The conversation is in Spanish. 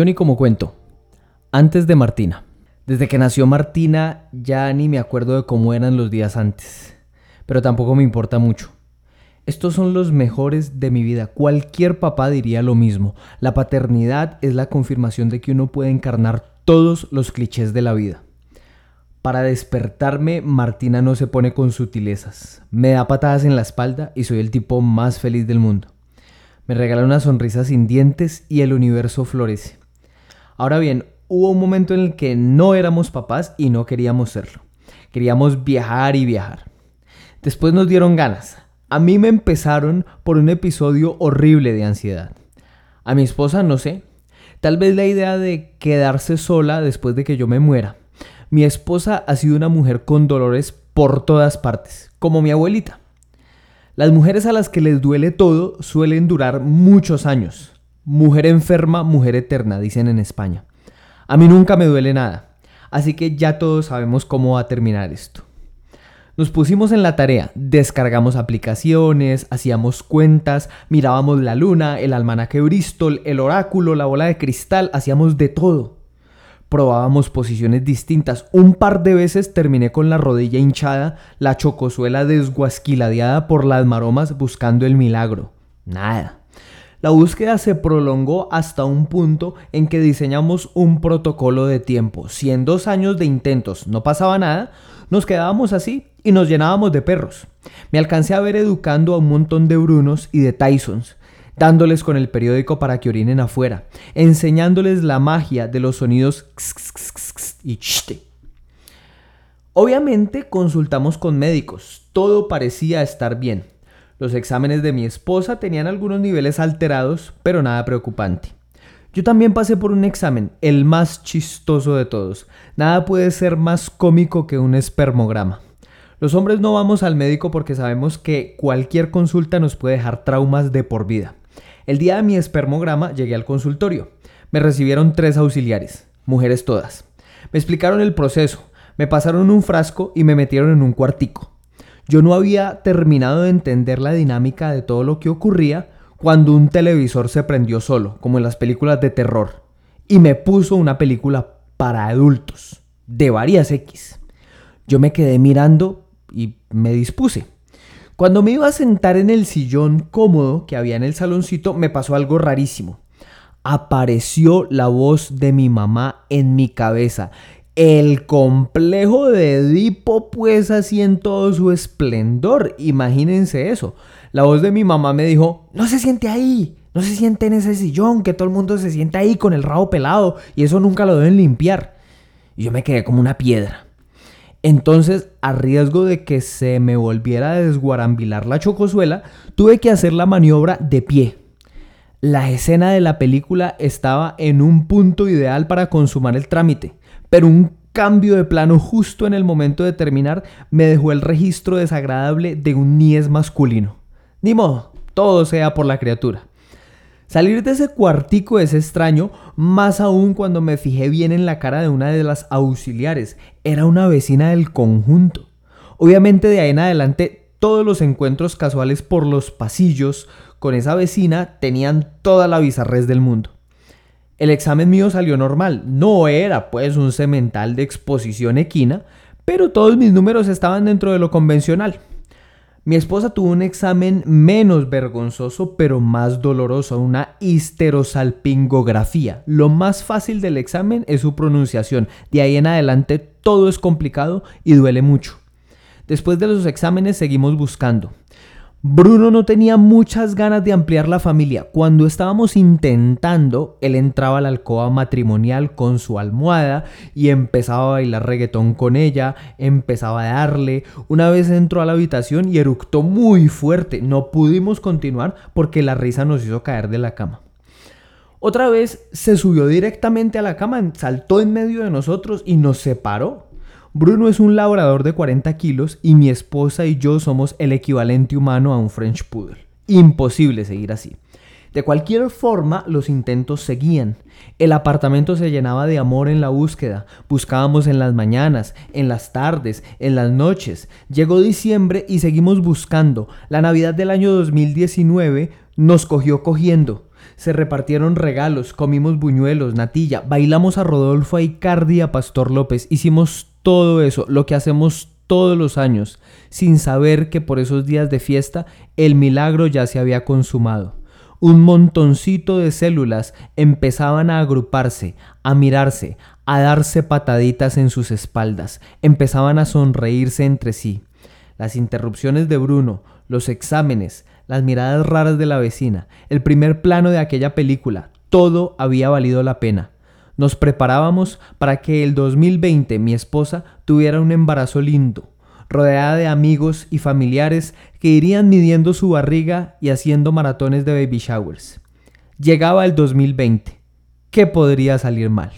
Yo ni como cuento. Antes de Martina. Desde que nació Martina ya ni me acuerdo de cómo eran los días antes. Pero tampoco me importa mucho. Estos son los mejores de mi vida. Cualquier papá diría lo mismo. La paternidad es la confirmación de que uno puede encarnar todos los clichés de la vida. Para despertarme, Martina no se pone con sutilezas. Me da patadas en la espalda y soy el tipo más feliz del mundo. Me regala una sonrisa sin dientes y el universo florece. Ahora bien, hubo un momento en el que no éramos papás y no queríamos serlo. Queríamos viajar y viajar. Después nos dieron ganas. A mí me empezaron por un episodio horrible de ansiedad. A mi esposa no sé. Tal vez la idea de quedarse sola después de que yo me muera. Mi esposa ha sido una mujer con dolores por todas partes, como mi abuelita. Las mujeres a las que les duele todo suelen durar muchos años. Mujer enferma, mujer eterna, dicen en España. A mí nunca me duele nada, así que ya todos sabemos cómo va a terminar esto. Nos pusimos en la tarea, descargamos aplicaciones, hacíamos cuentas, mirábamos la luna, el almanaque Bristol, el oráculo, la bola de cristal, hacíamos de todo. Probábamos posiciones distintas. Un par de veces terminé con la rodilla hinchada, la chocosuela desguasquiladeada por las maromas buscando el milagro. Nada. La búsqueda se prolongó hasta un punto en que diseñamos un protocolo de tiempo. Si en dos años de intentos no pasaba nada, nos quedábamos así y nos llenábamos de perros. Me alcancé a ver educando a un montón de Brunos y de Tysons, dándoles con el periódico para que orinen afuera, enseñándoles la magia de los sonidos y chiste. Obviamente consultamos con médicos, todo parecía estar bien. Los exámenes de mi esposa tenían algunos niveles alterados, pero nada preocupante. Yo también pasé por un examen, el más chistoso de todos. Nada puede ser más cómico que un espermograma. Los hombres no vamos al médico porque sabemos que cualquier consulta nos puede dejar traumas de por vida. El día de mi espermograma llegué al consultorio. Me recibieron tres auxiliares, mujeres todas. Me explicaron el proceso, me pasaron un frasco y me metieron en un cuartico. Yo no había terminado de entender la dinámica de todo lo que ocurría cuando un televisor se prendió solo, como en las películas de terror, y me puso una película para adultos, de varias X. Yo me quedé mirando y me dispuse. Cuando me iba a sentar en el sillón cómodo que había en el saloncito, me pasó algo rarísimo. Apareció la voz de mi mamá en mi cabeza el complejo de Edipo pues así en todo su esplendor. Imagínense eso. La voz de mi mamá me dijo, no se siente ahí, no se siente en ese sillón, que todo el mundo se siente ahí con el rabo pelado y eso nunca lo deben limpiar. Y yo me quedé como una piedra. Entonces, a riesgo de que se me volviera a desguarambilar la chocosuela, tuve que hacer la maniobra de pie. La escena de la película estaba en un punto ideal para consumar el trámite pero un cambio de plano justo en el momento de terminar me dejó el registro desagradable de un niés masculino. Ni modo, todo sea por la criatura. Salir de ese cuartico es extraño, más aún cuando me fijé bien en la cara de una de las auxiliares. Era una vecina del conjunto. Obviamente de ahí en adelante todos los encuentros casuales por los pasillos con esa vecina tenían toda la bizarrez del mundo. El examen mío salió normal, no era pues un semental de exposición equina, pero todos mis números estaban dentro de lo convencional. Mi esposa tuvo un examen menos vergonzoso pero más doloroso, una histerosalpingografía. Lo más fácil del examen es su pronunciación, de ahí en adelante todo es complicado y duele mucho. Después de los exámenes seguimos buscando. Bruno no tenía muchas ganas de ampliar la familia. Cuando estábamos intentando, él entraba a la alcoba matrimonial con su almohada y empezaba a bailar reggaetón con ella, empezaba a darle. Una vez entró a la habitación y eructó muy fuerte. No pudimos continuar porque la risa nos hizo caer de la cama. Otra vez se subió directamente a la cama, saltó en medio de nosotros y nos separó. Bruno es un labrador de 40 kilos y mi esposa y yo somos el equivalente humano a un French Poodle. Imposible seguir así. De cualquier forma, los intentos seguían. El apartamento se llenaba de amor en la búsqueda. Buscábamos en las mañanas, en las tardes, en las noches. Llegó diciembre y seguimos buscando. La Navidad del año 2019 nos cogió cogiendo. Se repartieron regalos, comimos buñuelos, natilla, bailamos a Rodolfo, a Icardi y a Pastor López. Hicimos todo eso, lo que hacemos todos los años, sin saber que por esos días de fiesta el milagro ya se había consumado. Un montoncito de células empezaban a agruparse, a mirarse, a darse pataditas en sus espaldas, empezaban a sonreírse entre sí. Las interrupciones de Bruno, los exámenes, las miradas raras de la vecina, el primer plano de aquella película, todo había valido la pena. Nos preparábamos para que el 2020 mi esposa tuviera un embarazo lindo, rodeada de amigos y familiares que irían midiendo su barriga y haciendo maratones de baby showers. Llegaba el 2020. ¿Qué podría salir mal?